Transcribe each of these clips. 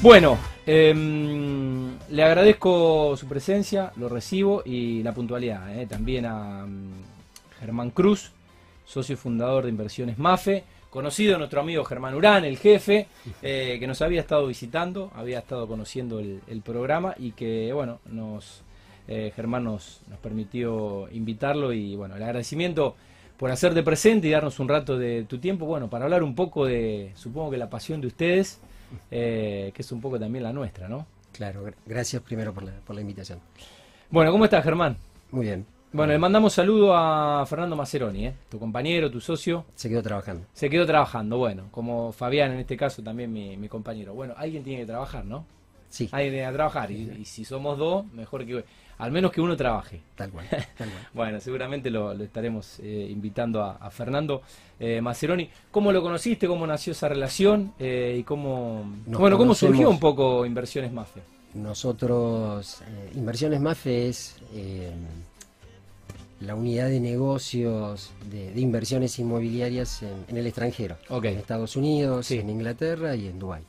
Bueno, em, le agradezco su presencia, lo recibo y la puntualidad. eh, también a mm, Germán Cruz, socio fundador de Inversiones MAFE, conocido nuestro amigo Germán Urán, el jefe, eh, que nos había estado visitando, había estado conociendo el, el programa y que, bueno, nos eh, Germán nos, nos permitió invitarlo y, bueno, el agradecimiento por hacerte presente y darnos un rato de tu tiempo, bueno, para hablar un poco de, supongo que la pasión de ustedes, eh, que es un poco también la nuestra, ¿no? Claro, gra- gracias primero por la, por la invitación. Bueno, ¿cómo estás, Germán? Muy bien. Bueno, le mandamos saludo a Fernando Maceroni, ¿eh? tu compañero, tu socio. Se quedó trabajando. Se quedó trabajando, bueno, como Fabián en este caso, también mi, mi compañero. Bueno, alguien tiene que trabajar, ¿no? Sí, Alguien tiene que trabajar, y, y si somos dos, mejor que al menos que uno trabaje. tal cual. Tal cual. Bueno, seguramente lo, lo estaremos eh, invitando a, a Fernando eh, Maceroni. ¿Cómo lo conociste? ¿Cómo nació esa relación? Eh, ¿Y cómo, Nos bueno, cómo surgió un poco Inversiones Mafe? Nosotros, eh, Inversiones MAFE es la unidad de negocios de, de inversiones inmobiliarias en, en el extranjero. En Estados Unidos, Sí. en Inglaterra y en Dubái.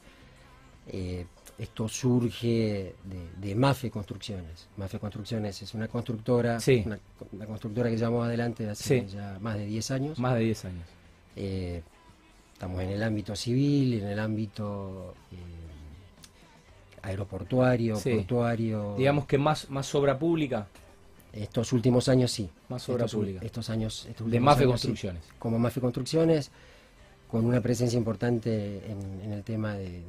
Eh, esto surge de, de MAFE Construcciones. MAFE Construcciones es una constructora, Sí. una, una constructora que llevamos adelante hace Sí. ya más de 10 años. Más de 10 años. Eh, estamos en el ámbito civil, en el ámbito eh, aeroportuario, Sí. portuario. Digamos que más, más obra pública, Estos últimos años sí. más obra estos, pública. Estos años. estos De Mafe años. Construcciones. Como Mafe Construcciones, con una presencia importante en, en el tema de,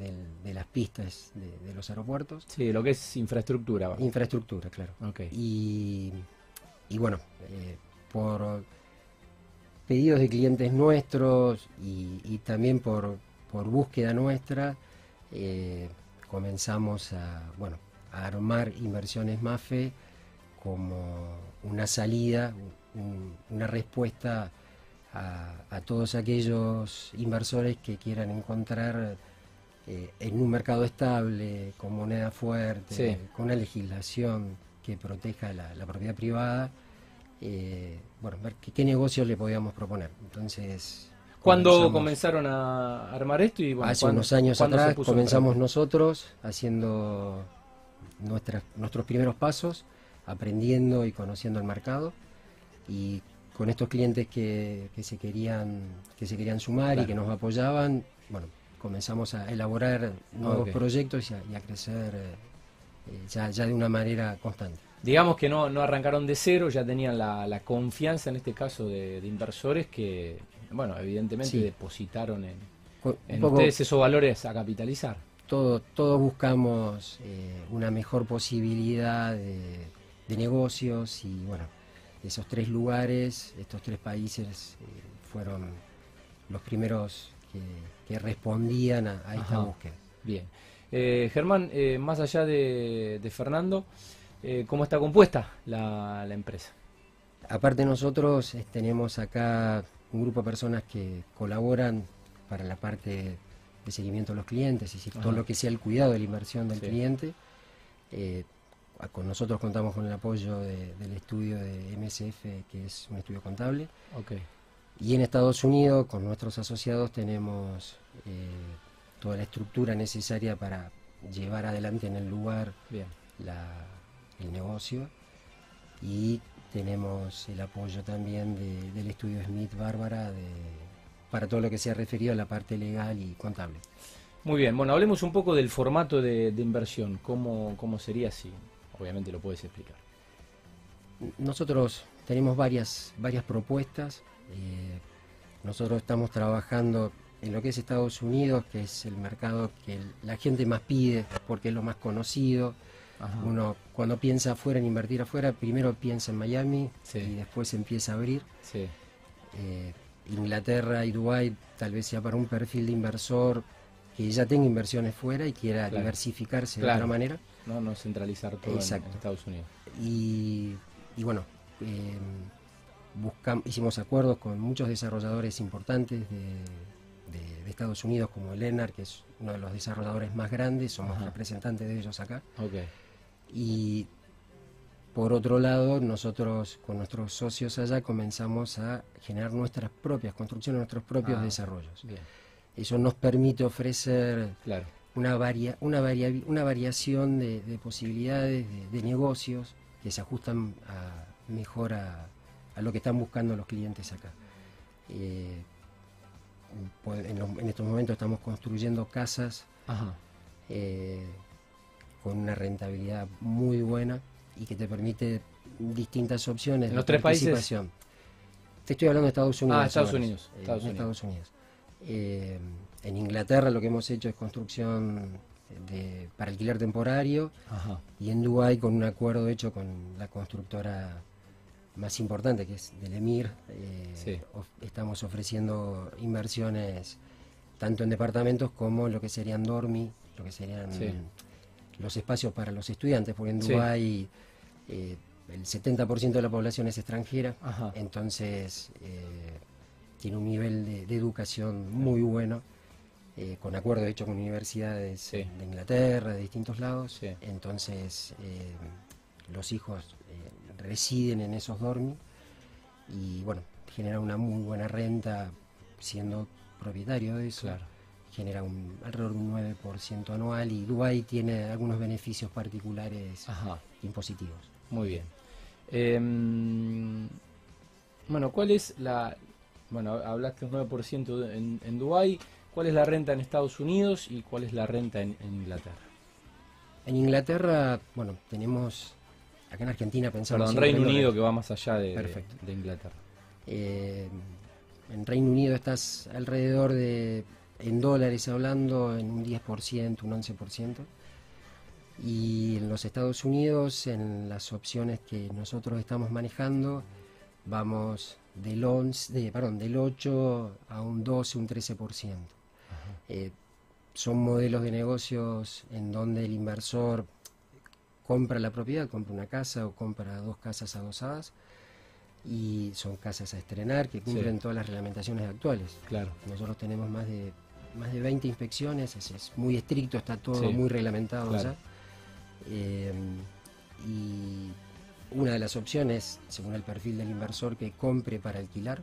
las pistas de, de los aeropuertos. Sí, lo que es infraestructura. Infraestructura, claro. Y, y bueno, eh, por pedidos de clientes nuestros y, y también por, por búsqueda nuestra, eh, comenzamos a, bueno, a armar inversiones MAFE como una salida, un- una respuesta a, a todos aquellos inversores que quieran encontrar eh, en un mercado estable, con moneda fuerte, Sí. con una legislación que proteja la, la propiedad privada, eh, bueno, ver qué, qué negocios le podíamos proponer. Entonces, ¿Cuándo comenzaron a armar esto? Y, bueno, Hace ¿cuándo- unos años atrás comenzamos nosotros haciendo nuestras, nuestros primeros pasos, aprendiendo y conociendo el mercado y con estos clientes que, que se querían que se querían sumar Claro. y que nos apoyaban, bueno, comenzamos a elaborar nuevos proyectos y a, y a crecer eh, eh, ya, ya de una manera constante. Digamos que no, no arrancaron de cero, ya tenían la, la confianza en este caso de, de inversores que, bueno, evidentemente Sí. depositaron en, en ustedes esos valores a capitalizar. todo, todos buscamos eh, una mejor posibilidad de, de negocios y bueno, esos tres lugares, estos tres países eh, fueron los primeros que, que respondían a, a esta Ajá. búsqueda. Bien. Eh, Germán, eh, más allá de, de Fernando, ¿cómo está compuesta la, la empresa? Aparte nosotros tenemos acá un grupo de personas que colaboran para la parte de seguimiento de los clientes, es decir, todo lo que sea el cuidado de la inversión del Sí. cliente. Con nosotros contamos con el apoyo de- del estudio de MSF, que es un estudio contable. Y en Estados Unidos, con nuestros asociados, tenemos eh, toda la estructura necesaria para llevar adelante en el lugar Bien. la- el negocio y tenemos el apoyo también de- del estudio Smith Bárbara de, para todo lo que sea referido a la parte legal y contable. Muy bien, bueno, hablemos un poco del formato de, de inversión. ¿Cómo, ¿Cómo sería si? Obviamente lo puedes explicar. Nosotros tenemos varias, varias propuestas. eh, nosotros estamos trabajando en lo que es Estados Unidos, que es el mercado que el- la gente más pide porque es lo más conocido. Ajá. Uno cuando piensa afuera en invertir afuera, primero piensa en Miami Sí. y después empieza a abrir. Sí. Eh, Inglaterra y Dubái tal vez sea para un perfil de inversor que ya tenga inversiones fuera y quiera Claro. diversificarse de otra manera. No, no centralizar todo en-. Estados Unidos. Y, y bueno, eh, buscam- hicimos acuerdos con muchos desarrolladores importantes de, de- de Estados Unidos, como el ENAR, que es uno de los desarrolladores más grandes, somos Ajá. representantes de ellos acá. Y por otro lado, nosotros con nuestros socios allá comenzamos a generar nuestras propias construcciones, nuestros propios Ah. desarrollos. Bien. Eso nos permite ofrecer Claro. Una, varia, una, varia, una variación de, posibilidades de, negocios que se ajustan a, mejor a, lo que están buscando los clientes acá. Eh, pues, en, estos momentos estamos construyendo casas eh, con una rentabilidad muy buena y que te permite distintas opciones ¿En los tres países? Te estoy hablando de Estados Unidos. Ah, Estados Unidos. Eh, Estados Unidos. En Inglaterra lo que hemos hecho es construcción para alquiler temporario y en Dubái con un acuerdo hecho con la constructora más importante que es del Emir. Eh, estamos ofreciendo inversiones tanto en departamentos como en lo que serían dormi, lo que serían los espacios para los estudiantes, porque en Dubái eh, el 70% de la población es extranjera, entonces eh, tiene un nivel de, educación muy bueno. Con acuerdo hecho con universidades de Inglaterra, de distintos lados. Entonces, los hijos residen en esos dormis y bueno, genera una muy buena renta siendo propietario de eso. Genera un, alrededor de un 9% anual y Dubái tiene algunos beneficios particulares impositivos. Muy bien. Em, bueno, ¿cuál es la... Bueno, hablaste un 9% en, en Dubái. ¿Cuál es la renta en Estados Unidos y cuál es la renta en Inglaterra? En Inglaterra, bueno, tenemos Acá en Argentina pensamos... Perdón, Reino Unido que va más allá de, de Inglaterra. Eh, en Reino Unido estás alrededor de, en dólares hablando, en un 10%, un 11%. Y en los Estados Unidos, en las opciones que nosotros estamos manejando, vamos del, 11, de, perdón, del 8 a un 12, un 13%. Eh, son modelos de negocios en donde el inversor compra la propiedad, compra una casa o compra dos casas adosadas y son casas a estrenar que cumplen todas las reglamentaciones actuales. Claro. Nosotros tenemos más de más de 20 inspecciones, es, muy estricto, está todo muy reglamentado ya. Eh, y una de las opciones, según el perfil del inversor, que compre para alquilar,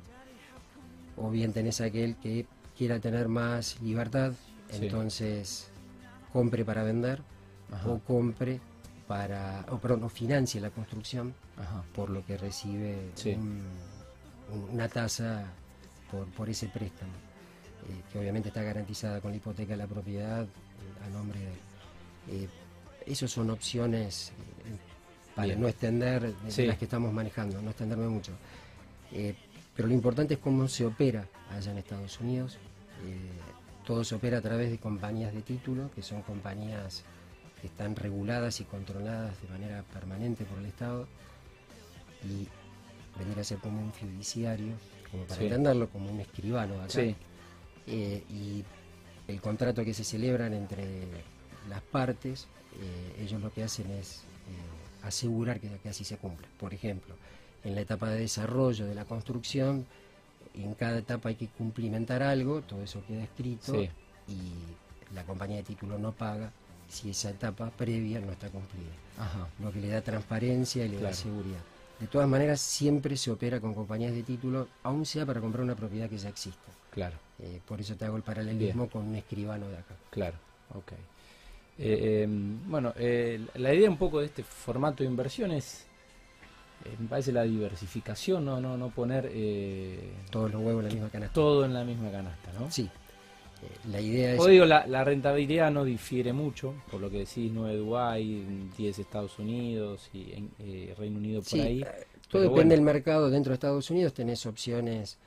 o bien tenés aquel que quiera tener más libertad, entonces compre para vender, o compre para, o perdón, o financia la construcción, por lo que recibe una tasa por, ese préstamo, eh, que obviamente está garantizada con la hipoteca de la propiedad eh, a nombre de... Eh, esas son opciones para no extender las que estamos manejando, no extenderme mucho. pero lo importante es cómo se opera allá en Estados Unidos. Todo se opera a través de compañías de título, que son compañías que están reguladas y controladas de manera permanente por el Estado y venir a ser como un fiduciario, como para entenderlo, como un escribano acá. Eh, y el contrato que se celebran entre las partes, eh, ellos lo que hacen es eh, asegurar que, así se cumple. Por ejemplo, en la etapa de desarrollo de la construcción, en cada etapa hay que cumplimentar algo, todo eso queda escrito y la compañía de título no paga si esa etapa previa no está cumplida. Lo que le da transparencia y le da seguridad. De todas maneras, siempre se opera con compañías de título, aun sea para comprar una propiedad que ya existe. Claro. Eh, por eso te hago el paralelismo con un escribano de acá. Claro, ok. Eh, em, bueno, eh, la idea un poco de este formato de inversiones me parece la diversificación, no, no, no poner todos los huevos en la misma canasta. Todo en la misma canasta, ¿no? Sí, eh, la idea es... O digo, la, rentabilidad no difiere mucho, por lo que decís, 9 Dubái, 10 Estados Unidos y eh, Reino Unido por ahí. Eh, todo depende del mercado. Dentro de Estados Unidos tenés opciones,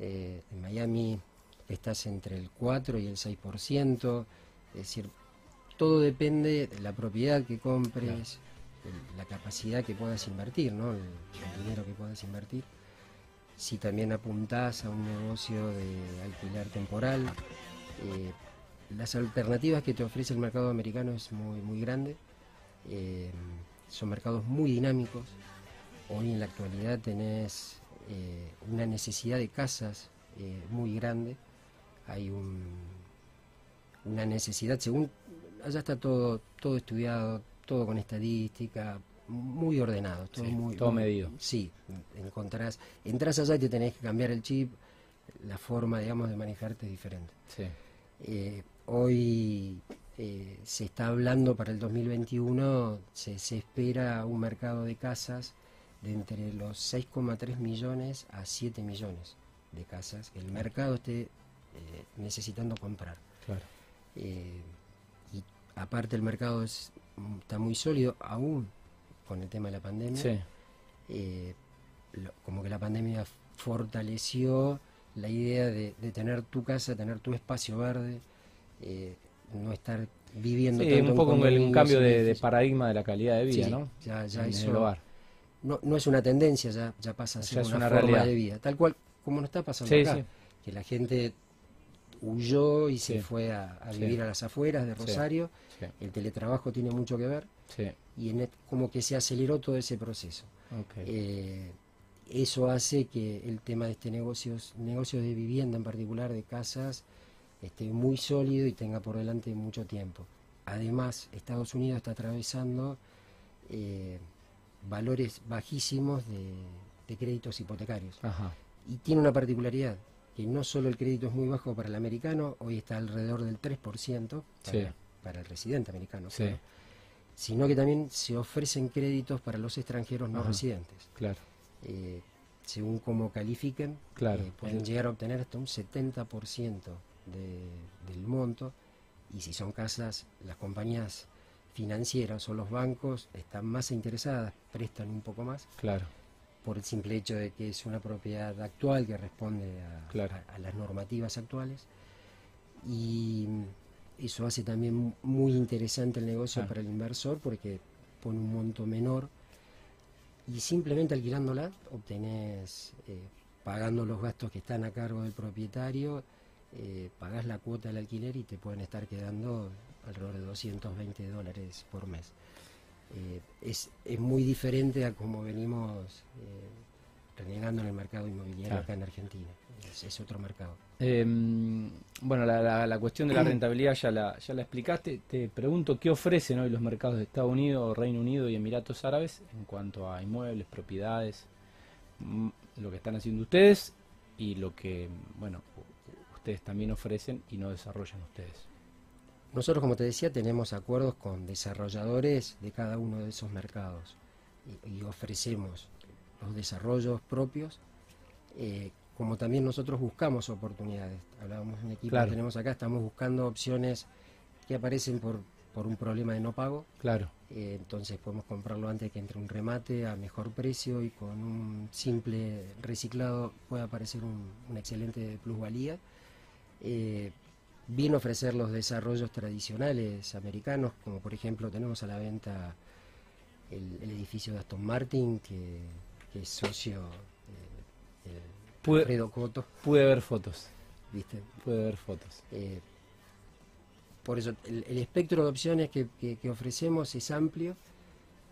en Miami estás entre el 4 y el 6%, es decir, todo depende de la propiedad que compres, la capacidad que puedas invertir, ¿no? el dinero que puedas invertir si también apuntás a un negocio de alquiler temporal. Eh, las alternativas que te ofrece el mercado americano es muy, muy grande. Eh, son mercados muy dinámicos. Hoy en la actualidad tenés eh, una necesidad de casas muy grande. Hay un, una necesidad, según allá está todo, todo estudiado, todo con estadística, muy ordenado, todo muy todo medido. Sí, encontrás, entras allá y te tenés que cambiar el chip, la forma, digamos, de manejarte es diferente. Sí. Eh, hoy se está hablando para el 2021, se, se espera un mercado de casas de entre los 6,3 millones a 7 millones de casas que el mercado esté eh, necesitando comprar. Eh, y aparte el mercado está muy sólido, aún con el tema de la pandemia. Eh, como que la pandemia fortaleció la idea de, tener tu casa, tener tu espacio verde, no estar viviendo sí, un poco un cambio de, paradigma de la calidad de vida, ¿no? Ya, ya eso, no, no es una tendencia, ya, ya pasa a ser una, forma de vida. Tal cual como no está pasando acá, que la gente huyó y se fue a, vivir a las afueras de Rosario. El teletrabajo tiene mucho que ver. Y en, como que se aceleró todo ese proceso. Eh, eso hace que el tema de este negocios, negocios de vivienda en particular, de casas, esté muy sólido y tenga por delante mucho tiempo. Además, Estados Unidos está atravesando eh, valores bajísimos de, créditos hipotecarios. Y tiene una particularidad, que no solo el crédito es muy bajo para el americano, hoy está alrededor del 3% para, el residente americano, sino que también se ofrecen créditos para los extranjeros no residentes. Claro. Eh, según cómo califiquen, eh, pueden llegar a obtener hasta un 70% del monto, y si son casas, las compañías financieras o los bancos están más interesadas, prestan un poco más. Claro. Por el simple hecho de que es una propiedad actual que responde a, las normativas actuales. Y eso hace también muy interesante el negocio para el inversor porque pone un monto menor y simplemente alquilándola obtenés, eh, pagando los gastos que están a cargo del propietario, eh, pagás la cuota del alquiler y te pueden estar quedando alrededor de 220 dólares por mes. Eh, es, es, muy diferente a como venimos eh, renegando en el mercado inmobiliario acá en Argentina. Es, otro mercado. Em, bueno, la, la, cuestión de la rentabilidad ya la, ya la explicaste. Te pregunto, ¿qué ofrecen hoy los mercados de Estados Unidos, Reino Unido y Emiratos Árabes en cuanto a inmuebles, propiedades, mm, lo que están haciendo ustedes y lo que, bueno, ustedes también ofrecen y no desarrollan ustedes? Nosotros, como te decía, tenemos acuerdos con desarrolladores de cada uno de esos mercados y, ofrecemos los desarrollos propios, eh, como también nosotros buscamos oportunidades. Hablábamos de un equipo que tenemos acá, estamos buscando opciones que aparecen por, por un problema de no pago. Claro. Eh, entonces podemos comprarlo antes que entre un remate a mejor precio y con un simple reciclado puede aparecer un, una excelente plusvalía. Eh, bien ofrecer los desarrollos tradicionales americanos, como por ejemplo tenemos a la venta el, edificio de Aston Martin, que, es socio de, pude, Alfredo. Pude ver fotos. ¿Viste? Pude ver fotos. Eh, por eso, el, espectro de opciones que, ofrecemos es amplio,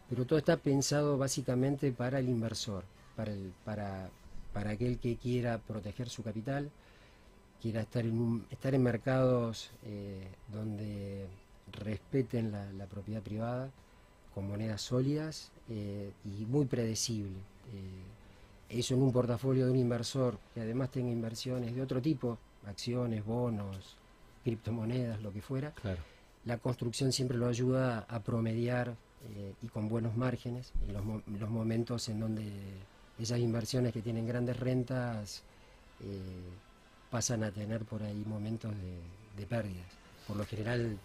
pero todo está pensado básicamente para el inversor, para, el, para, para aquel que quiera proteger su capital, quiera estar en, estar en mercados eh, donde respeten la, propiedad privada con monedas sólidas eh, y muy predecible. Eh, eso en un portafolio de un inversor que además tenga inversiones de otro tipo, acciones, bonos, criptomonedas, lo que fuera. La construcción siempre lo ayuda a promediar y con buenos márgenes en los, los, momentos en donde esas inversiones que tienen grandes rentas pasan a tener por ahí momentos de, pérdidas. Por lo general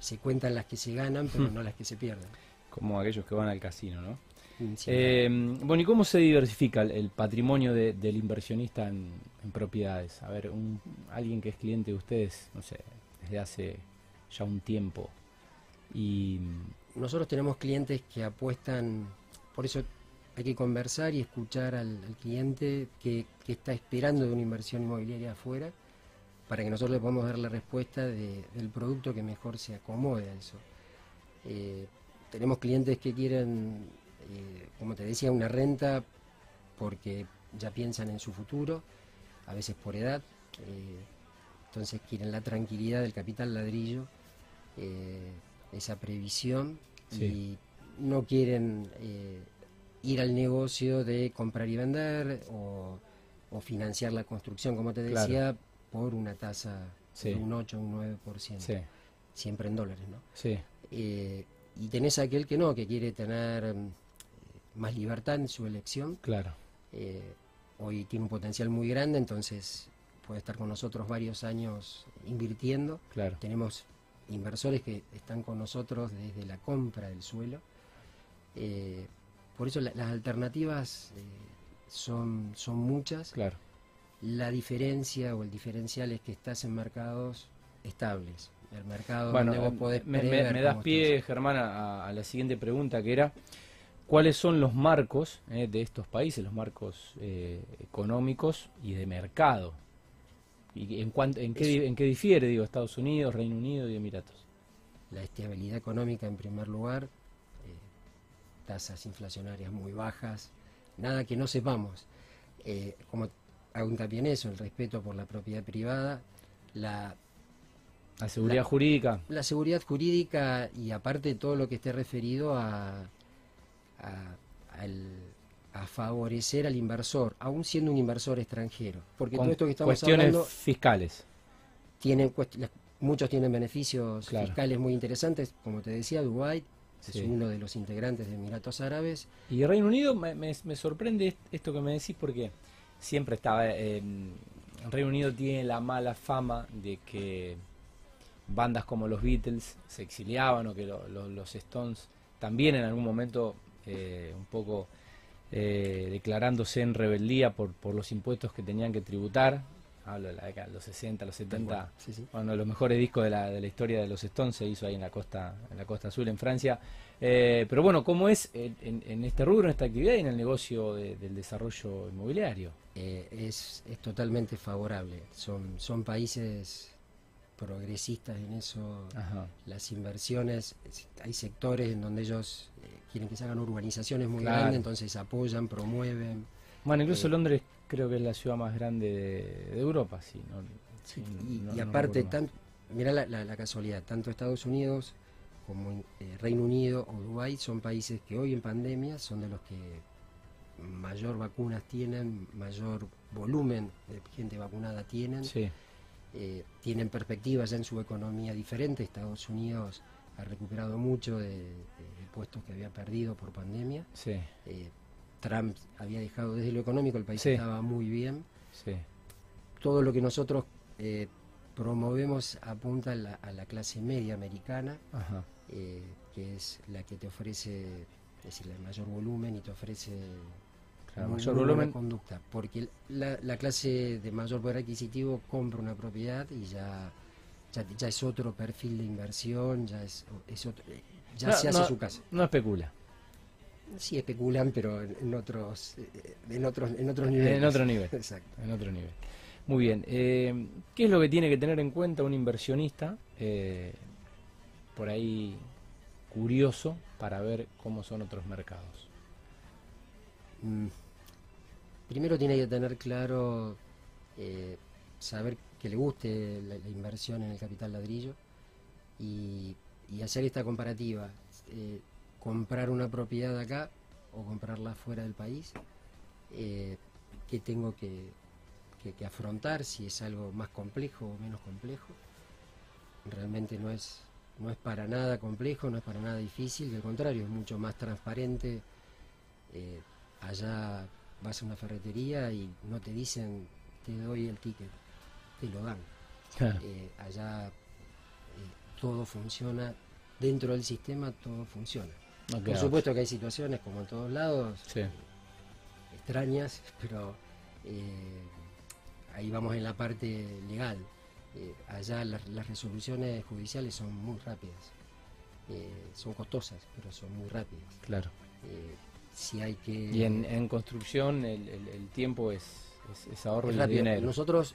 se cuentan las que se ganan, pero hmm. no las que se pierden. Como aquellos que van al casino, ¿no? Mm, eh, bueno, ¿y cómo se diversifica el, patrimonio del inversionista en, propiedades? A ver, un, alguien que es cliente de ustedes, no sé, desde hace ya un tiempo. Y nosotros tenemos clientes que apuestan, por eso hay que conversar y escuchar al, cliente que, está esperando de una inversión inmobiliaria afuera para que nosotros le podamos dar la respuesta del producto que mejor se acomode a eso. Eh, tenemos clientes que quieren, eh, como te decía, una renta porque ya piensan en su futuro, a veces por edad, eh, entonces quieren la tranquilidad del capital ladrillo, esa previsión y no quieren ir al negocio de comprar y vender o, financiar la construcción, como te decía, por una tasa Sí. un 8, un 9%, Sí, siempre en dólares, ¿no? sí, Eh, y tenés aquel que no, que quiere tener mm, más libertad en su elección. claro. Eh, hoy tiene un potencial muy grande, entonces puede estar con nosotros varios años invirtiendo. Claro. Tenemos inversores que están con nosotros desde la compra del suelo. Por eso la- las alternativas eh, son, son muchas. Claro. La diferencia o el diferencial es que estás en mercados estables. El mercado Bueno, donde vos eh, podés me, me- das pie, estás. Germán, a, a la siguiente pregunta que era, ¿cuáles son los marcos eh, de estos países, los marcos eh, económicos y de mercado? ¿Y en, en, qué, en qué difiere, digo, Estados Unidos, Reino Unido y Emiratos? La estabilidad económica en primer lugar, tasas inflacionarias muy bajas, nada que no sepamos. Eh, como hago hincapié en eso, el respeto por la propiedad privada, la, La seguridad La- jurídica, la seguridad jurídica y aparte todo lo que esté referido a, a, al- a favorecer al inversor, aún siendo un inversor extranjero. Porque con todo esto que estamos cuestiones hablando fiscales. tienen cuest- muchos tienen beneficios Claro. fiscales muy interesantes, como te decía, Dubái Sí. es uno de los integrantes de Emiratos Árabes. Y Reino Unido me, me- me sorprende est- esto que me decís porque siempre estaba... eh, el Reino Unido tiene la mala fama de que bandas como los Beatles se exiliaban o que lo- lo- los Stones también en algún momento eh, un poco eh, declarándose en rebeldía por, por los impuestos que tenían que tributar. Hablo de la década de los 60, los 70. Sí, sí. Uno de los mejores discos de la, de la historia de los Stones se hizo ahí en la costa, en la costa azul en Francia. Eh, pero bueno, ¿cómo es en, este rubro, en esta actividad y en el negocio de- del desarrollo inmobiliario? Eh, es, es totalmente favorable. Son, son países progresistas en eso. Ajá. Las inversiones, es- hay sectores en donde ellos eh, quieren que se hagan urbanizaciones muy Claro. grandes, entonces apoyan, promueven. Bueno, incluso Londres creo que es la ciudad más grande de, de Europa, sí. no- Sí, y, no- y no aparte, más. tan, mirá la, la- la casualidad, tanto Estados Unidos como eh, Reino Unido o Dubái son países que hoy en pandemia son de los que mayor vacunas tienen, mayor volumen de gente vacunada tienen, Sí, eh, tienen perspectivas ya en su economía diferente. Estados Unidos ha recuperado mucho de, de- de puestos que había perdido por pandemia. sí, Eh, Trump había dejado desde lo económico, el país Sí. estaba muy bien sí. todo lo que nosotros eh, promovemos apunta a la, a la clase media americana, Ajá. eh, que es la que te ofrece, es decir, el mayor volumen y te ofrece Claro, mayor volumen. conducta, porque la, la clase de mayor poder adquisitivo compra una propiedad y ya, ya, ya es otro perfil de inversión, ya es, es otro- ya No, se hace no, su casa. No especula. Sí especulan, pero en, en otros, eh, en otros, en otros niveles. En otro nivel. Exacto. En otro nivel. Muy bien. eh, ¿Qué es lo que tiene que tener en cuenta un inversionista eh, por ahí curioso para ver cómo son otros mercados? Mm, Primero tiene que tener claro, eh, saber que le guste la, la inversión en el capital ladrillo y, y hacer esta comparativa. Comprar una propiedad acá o comprarla fuera del país. eh, ¿Qué tengo que, que- que afrontar? Si es algo más complejo o menos complejo. Realmente no es, no es para nada complejo, no es para nada difícil, al contrario, es mucho más transparente. Eh, allá vas a una ferretería y no te dicen te doy el ticket, te lo dan. Eh, allá eh, todo funciona, dentro del sistema todo funciona. No Por supuesto que hay situaciones como en todos lados Sí. extrañas, pero eh, ahí vamos en la parte legal. Eh, allá las, las resoluciones judiciales son muy rápidas, Eh, son costosas, pero son muy rápidas. Claro. Si hay que... Y en, en construcción el, el- el tiempo es, es, es ahorro Es rápido. dinero. Nosotros,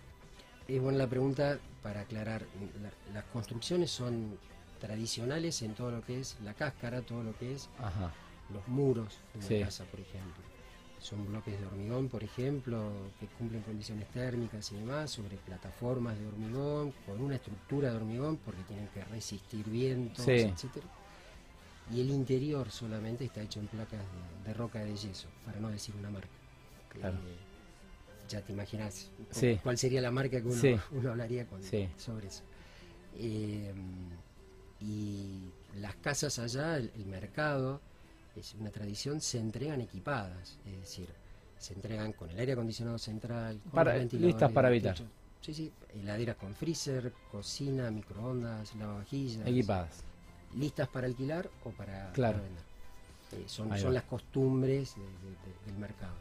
es buena la pregunta para aclarar, la- las construcciones son tradicionales en todo lo que es la cáscara, todo lo que es Ajá. los muros de una Sí. casa, por ejemplo. Son bloques de hormigón, por ejemplo, que cumplen condiciones térmicas y demás, sobre plataformas de hormigón, con una estructura de hormigón, porque tienen que resistir vientos, Sí. etcétera. Y el interior solamente está hecho en placas de, de roca de yeso, para no decir una marca. Claro. Eh, ya te imaginas Sí. cuál sería la marca que uno, hablaría con, sobre eso. Eh, y las casas allá, el, el mercado, es una tradición, se entregan equipadas, es decir, se entregan con el aire acondicionado central, con Para- listas para de habitar. techo. Sí, sí, heladeras con freezer, cocina, microondas, lavavajillas. Equipadas. listas para alquilar o para, Claro. para vender. Eh, son son las costumbres de- de- de- del mercado.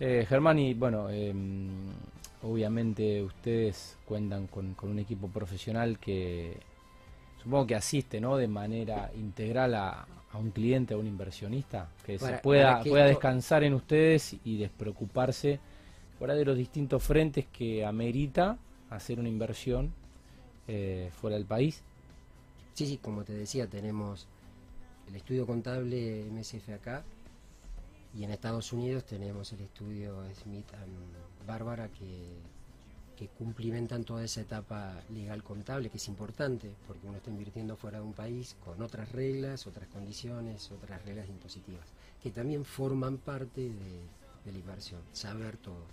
Eh, Germán, y bueno, em, obviamente ustedes cuentan con, con un equipo profesional que supongo que asiste ¿no? de manera integral a, a un cliente, a un inversionista, que Para- se pueda, para que pueda esto- descansar en ustedes y despreocuparse fuera de los distintos frentes que amerita hacer una inversión eh, fuera del país. Sí, sí, como te decía, tenemos el estudio contable MSF acá y en Estados Unidos tenemos el estudio Smith Bárbara que, que cumplimentan toda esa etapa legal contable que es importante porque uno está invirtiendo fuera de un país con otras reglas, otras condiciones, otras reglas impositivas que también forman parte de, de la inversión, saber todo.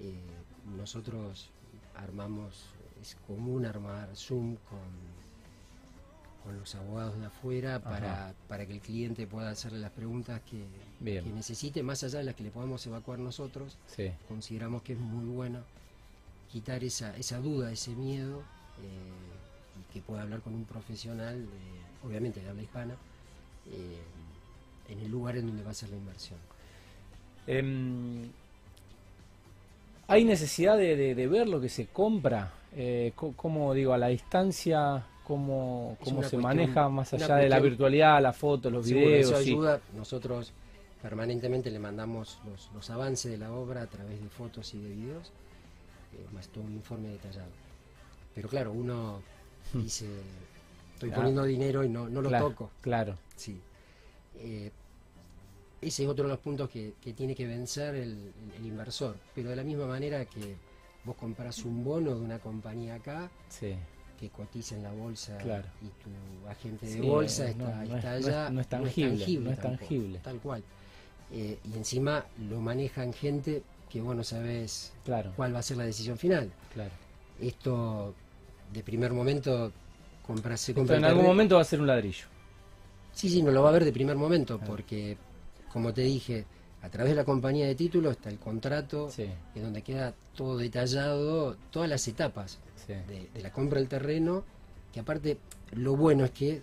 Eh, nosotros armamos, es común armar Zoom con con los abogados de afuera para, para que el cliente pueda hacerle las preguntas que, necesite, más allá de las que le podamos evacuar nosotros. Sí. Consideramos que es muy bueno quitar esa, esa duda, ese miedo, eh, y que pueda hablar con un profesional, eh, obviamente de habla hispana, eh, en el lugar en donde va a ser la inversión. Em, ¿Hay necesidad de, de- de ver lo que se compra? Eh, co- ¿Cómo digo, a la distancia? ¿Cómo, cómo se cuestión- maneja más allá de la cuestión- virtualidad, las fotos, los Seguro, videos? eso sí. ayuda. Nosotros permanentemente le mandamos los, los avances de la obra a través de fotos y de videos, más todo un informe detallado. Pero claro, uno dice, estoy poniendo dinero y no, no lo claro, toco. Claro, Sí. Eh, ese es otro de los puntos que, que tiene que vencer el, inversor. Pero de la misma manera que vos compras un bono de una compañía acá, sí. que cotiza en la bolsa Claro. y tu agente de Sí, bolsa está, no- no está es- no es- allá. no es tangible, no es tampoco, tangible. Tal cual. Eh, y encima lo manejan gente que vos no sabés Claro, cuál va a ser la decisión final. claro. Esto de primer momento compras, se Esto compra en algún momento va a ser un ladrillo. Sí, sí, no lo va a ver de primer momento, Claro. porque, como te dije, a través de la compañía de títulos está el contrato, Sí, en donde queda todo detallado, todas las etapas sí. de, de la compra del terreno, que aparte, lo bueno es que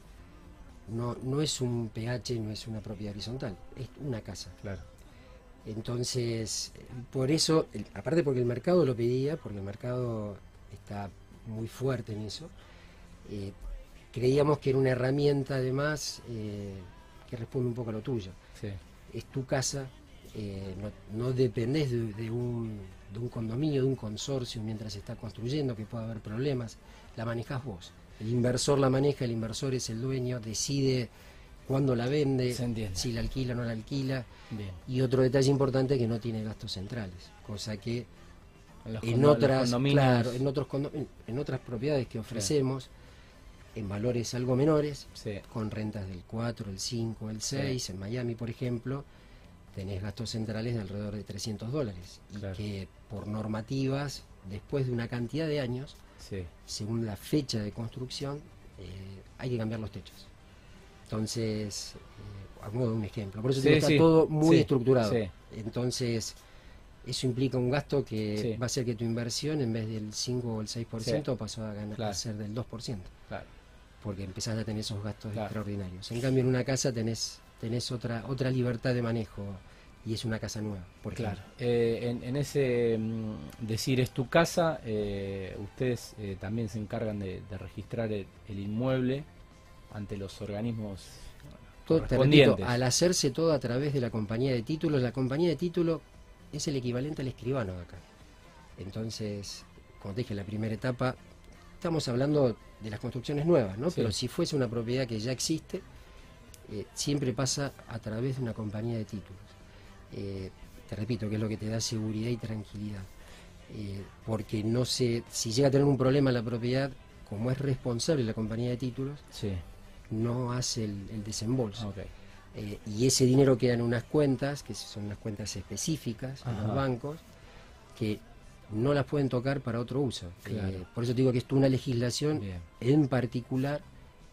no, no es un PH, no es una propiedad horizontal, es una casa. Claro. Entonces, por eso, el- aparte porque el mercado lo pedía, porque el mercado está muy fuerte en eso, eh, creíamos que era una herramienta además eh, que responde un poco a lo tuyo. Sí, Es tu casa, eh, no, no dependés de, de un, de un condominio, de un consorcio mientras se está construyendo, que pueda haber problemas, la manejás vos. El inversor la maneja, el inversor es el dueño, decide cuándo la vende, si la alquila o no la alquila. bien. Y otro detalle importante que no tiene gastos centrales, cosa que Los en otras, claro, en otros condo- en, en otras propiedades que ofrecemos, en valores algo menores, sí, con rentas del 4, el 5, el 6, en Miami por ejemplo, tenés gastos centrales de alrededor de 300 dólares. Y que por normativas, después de una cantidad de años, según la fecha de construcción, eh, hay que cambiar los techos. Entonces, eh, a modo de un ejemplo, por eso Sí, está sí, todo muy sí, estructurado. Entonces, eso implica un gasto que va a hacer que tu inversión, en vez del 5 o el 6%, pasó a, ganar, Claro. a ser del 2%, Claro. porque empezás a tener esos gastos Claro. extraordinarios. En cambio, en una casa tenés, tenés otra, otra libertad de manejo y es una casa nueva, por Claro. Eh, en, en ese mm, decir es tu casa, eh, ustedes eh, también se encargan de, de registrar el, el inmueble ante los organismos Todo- repito, al hacerse todo a través de la compañía de títulos, la compañía de título es el equivalente al escribano de acá. Entonces, como te dije, la primera etapa, estamos hablando de las construcciones nuevas, ¿no? Sí. Pero si fuese una propiedad que ya existe, eh, siempre pasa a través de una compañía de títulos. Eh, te repito, que es lo que te da seguridad y tranquilidad. Eh, porque no sé, si llega a tener un problema la propiedad, como es responsable la compañía de títulos, Sí, no hace el, el desembolso. ok. Eh, y ese dinero queda en unas cuentas, que son unas cuentas específicas en los bancos, que no las pueden tocar para otro uso. Claro. Eh, por eso digo que esto es una legislación Bien. en particular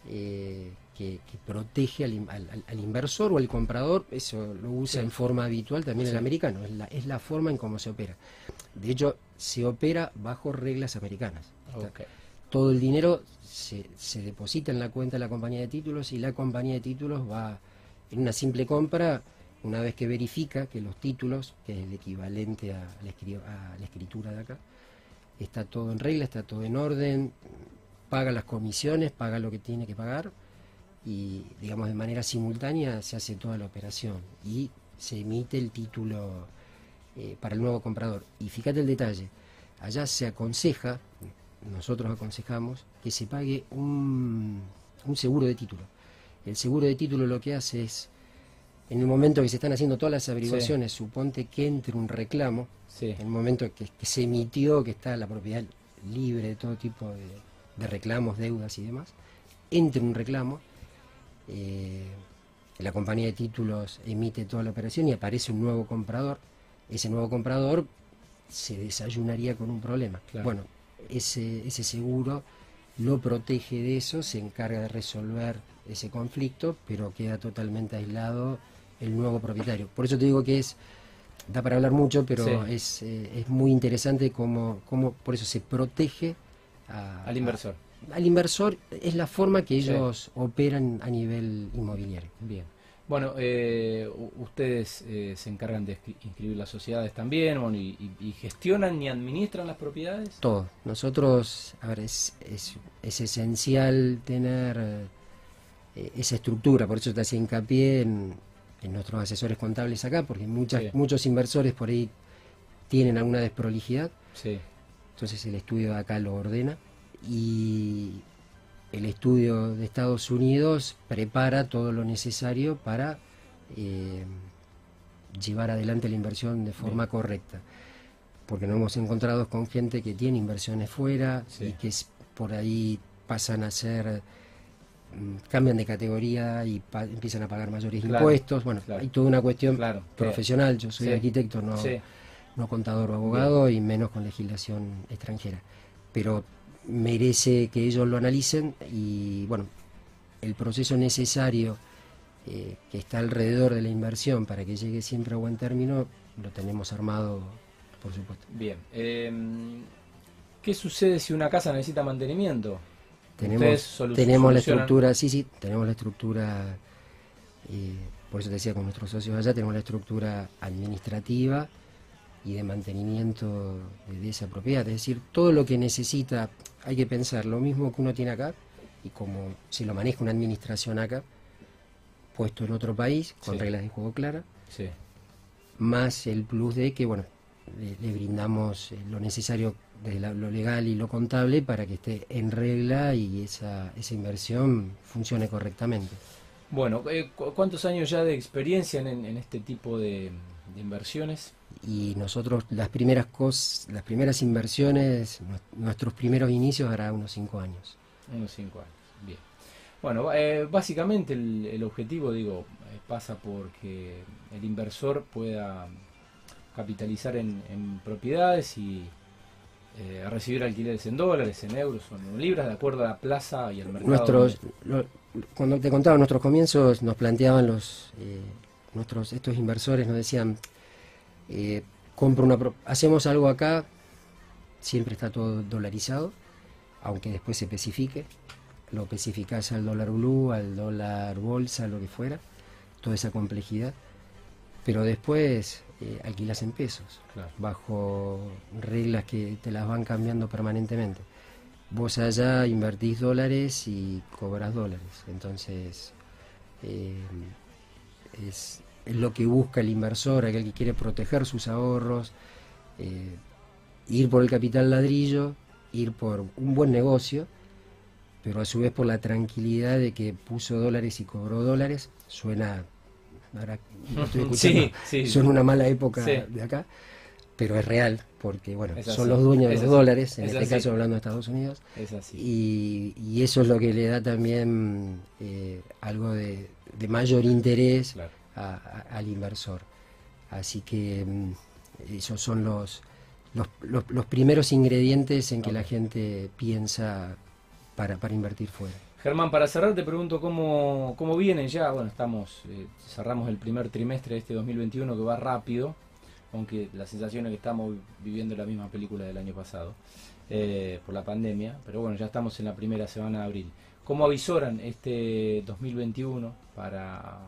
eh, que, que protege al, in- al- al- al inversor o al comprador, eso lo usa Sí. en forma habitual también Sí. el americano, es la, es la forma en cómo se opera. De hecho, se opera bajo reglas americanas. Todo el dinero se, deposita en la cuenta de la compañía de títulos y la compañía de títulos va en una simple compra, una vez que verifica que los títulos, que es el equivalente a la, escri- a la escritura de acá, está todo en regla, está todo en orden, paga las comisiones, paga lo que tiene que pagar y, digamos, de manera simultánea se hace toda la operación y se emite el título eh, para el nuevo comprador. Y fíjate el detalle, allá se aconseja, nosotros aconsejamos, que se pague un, un seguro de título. El seguro de título lo que hace es, en el momento que se están haciendo todas las averiguaciones, suponte que entre un reclamo, Sí. en el momento que, que se emitió, que está la propiedad libre de todo tipo de, de reclamos, deudas y demás, entre un reclamo, eh, la compañía de títulos emite toda la operación y aparece un nuevo comprador. Ese nuevo comprador se desayunaría con un problema. Claro. Bueno, ese, ese seguro lo protege de eso, se encarga de resolver ese conflicto, pero queda totalmente aislado el nuevo propietario. Por eso te digo que es, da para hablar mucho, pero Sí. es, eh, es muy interesante cómo, cómo por eso se protege a- Al inversor. a- al inversor, es la forma que Sí. ellos operan a nivel inmobiliario. Bien. Bueno, eh, ustedes eh, se encargan de inscribir las sociedades también bueno, y, y- y gestionan y administran las propiedades. Todo. Nosotros, a ver, es, es, es esencial tener eh, esa estructura, por eso te hacía hincapié en, en nuestros asesores contables acá, porque muchas, Sí. muchos inversores por ahí tienen alguna desprolijidad, Sí. entonces el estudio de acá lo ordena y el estudio de Estados Unidos prepara todo lo necesario para eh, llevar adelante la inversión de forma Bien. correcta. Porque nos hemos encontrado con gente que tiene inversiones fuera Sí. y que es- por ahí pasan a ser, mm, cambian de categoría y pa- empiezan a pagar mayores Claro, impuestos. Bueno, claro. hay toda una cuestión Claro. profesional. Yo soy Sí. arquitecto, no, Sí. no contador o abogado y menos con legislación extranjera. Pero merece que ellos lo analicen y bueno, el proceso necesario eh, que está alrededor de la inversión para que llegue siempre a buen término lo tenemos armado, por supuesto. Bien. Eh, ¿Qué sucede si una casa necesita mantenimiento? Tenemos, tenemos la estructura, sí, sí, tenemos la estructura, eh, por eso te decía con nuestros socios allá, tenemos la estructura administrativa y de mantenimiento de, esa propiedad. Es decir, todo lo que necesita, hay que pensar lo mismo que uno tiene acá y como se lo maneja una administración acá, puesto en otro país, con Sí. reglas de juego claras, Sí. más el plus de que, bueno, le, le brindamos eh, lo necesario desde la- lo legal y lo contable para que esté en regla y esa, esa inversión funcione correctamente. Bueno, eh, cu- ¿cuántos años ya de experiencia en, en este tipo de, de inversiones? Y nosotros las primeras cosas, las primeras inversiones, nues- nuestros primeros inicios hará unos cinco años. Unos cinco años. Bien. Bueno, eh, básicamente el, el objetivo, digo, eh, pasa porque el inversor pueda capitalizar en, en propiedades y eh, recibir alquileres en dólares, en euros o en libras, de acuerdo a la plaza y al mercado. Nuestros, lo- cuando te contaba nuestros comienzos, nos planteaban los eh, nuestros estos inversores nos decían eh, compro una hacemos algo acá, siempre está todo dolarizado, aunque después se especifique, lo especificás al dólar blue, al dólar bolsa, lo que fuera, toda esa complejidad, pero después eh, alquilas en pesos Claro. bajo reglas que te las van cambiando permanentemente. Vos allá invertís dólares y cobras dólares. Entonces, eh, es, lo que busca el inversor, aquel que quiere proteger sus ahorros, eh, ir por el capital ladrillo, ir por un buen negocio, pero a su vez por la tranquilidad de que puso dólares y cobró dólares. Suena, ahora lo estoy escuchando, Sí, sí. son una mala época Sí. de acá, pero es real, porque bueno, Es son así, los dueños de los dólares, en es este así. caso hablando de Estados Unidos, Es así. y, y eso es lo que le da también eh, algo de, de mayor interés Claro. a- a- al inversor. Así que mm, esos son los, los, primeros ingredientes en que la gente piensa para, para invertir fuera. Germán, para cerrar te pregunto cómo, cómo vienen ya, bueno, estamos, eh, cerramos el primer trimestre de este 2021 que va rápido, aunque la sensación es que estamos viviendo la misma película del año pasado eh, por la pandemia, pero bueno, ya estamos en la primera semana de abril. ¿Cómo avisoran este 2021 para,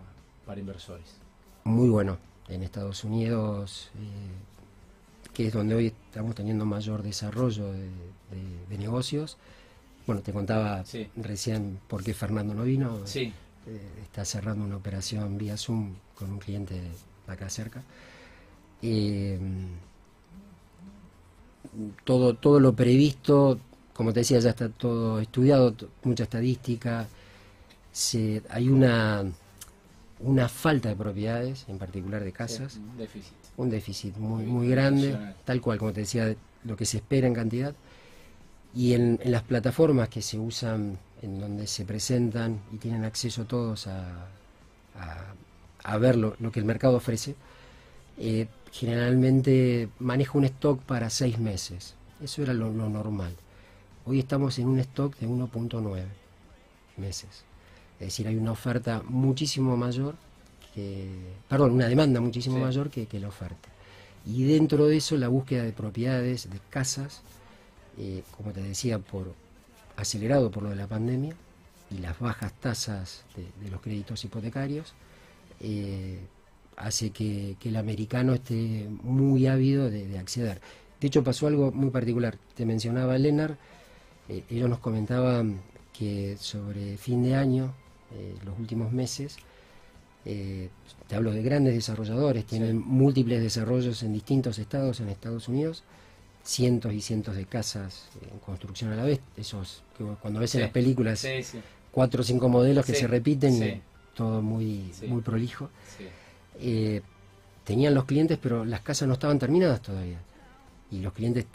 para inversores? Muy bueno. En Estados Unidos, eh, que es donde hoy estamos teniendo mayor desarrollo de, negocios. Bueno, te contaba recién por qué Fernando no vino. Sí. Eh, está cerrando una operación vía Zoom con un cliente acá cerca. Eh, todo, todo lo previsto, como te decía, ya está todo estudiado, mucha estadística. Se, hay una, una falta de propiedades, en particular de casas. un déficit. Un déficit muy, muy grande, tal cual, como te decía, lo que se espera en cantidad. Y en, las plataformas que se usan, en donde se presentan y tienen acceso todos a, a, ver lo, que el mercado ofrece, eh, generalmente maneja un stock para seis meses. Eso era lo, normal. Hoy estamos en un stock de 1.9 meses. Es decir, hay una oferta muchísimo mayor que, perdón, una demanda muchísimo mayor que, la oferta. Y dentro de eso la búsqueda de propiedades, de casas, eh, como te decía, por acelerado por lo de la pandemia y las bajas tasas de, los créditos hipotecarios, eh, hace que, el americano esté muy ávido de, acceder. De hecho, pasó algo muy particular. Te mencionaba Lennart, eh, ellos nos comentaban que sobre fin de año, eh, los últimos meses, eh, te hablo de grandes desarrolladores, tienen múltiples desarrollos en distintos estados en Estados Unidos, cientos y cientos de casas en construcción a la vez, esos que cuando ves en las películas, cuatro o cinco modelos que se repiten, todo muy, muy prolijo. Eh, tenían los clientes, pero las casas no estaban terminadas todavía. Y los clientes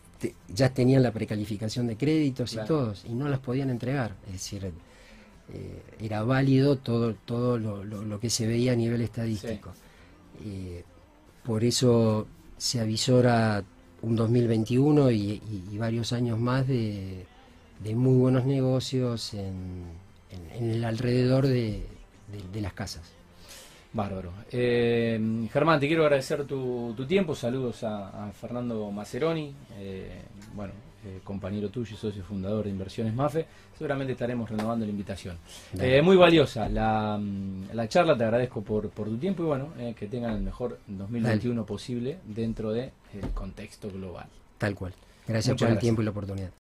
ya tenían la precalificación de créditos y todos, y no las podían entregar. Es decir, eh, era válido todo, todo lo, que se veía a nivel estadístico. Eh, por eso se avisora un 2021 y, varios años más de, muy buenos negocios en, el alrededor de las casas. Bárbaro. Eh, Germán, te quiero agradecer tu, tiempo. Saludos a, Fernando Maceroni, eh, bueno, eh, compañero tuyo y socio fundador de Inversiones MAFE. Seguramente estaremos renovando la invitación. muy valiosa la, charla, te agradezco por, tu tiempo y bueno, que tengan el mejor 2021 posible dentro del contexto global. Tal cual. Gracias por el tiempo y la oportunidad.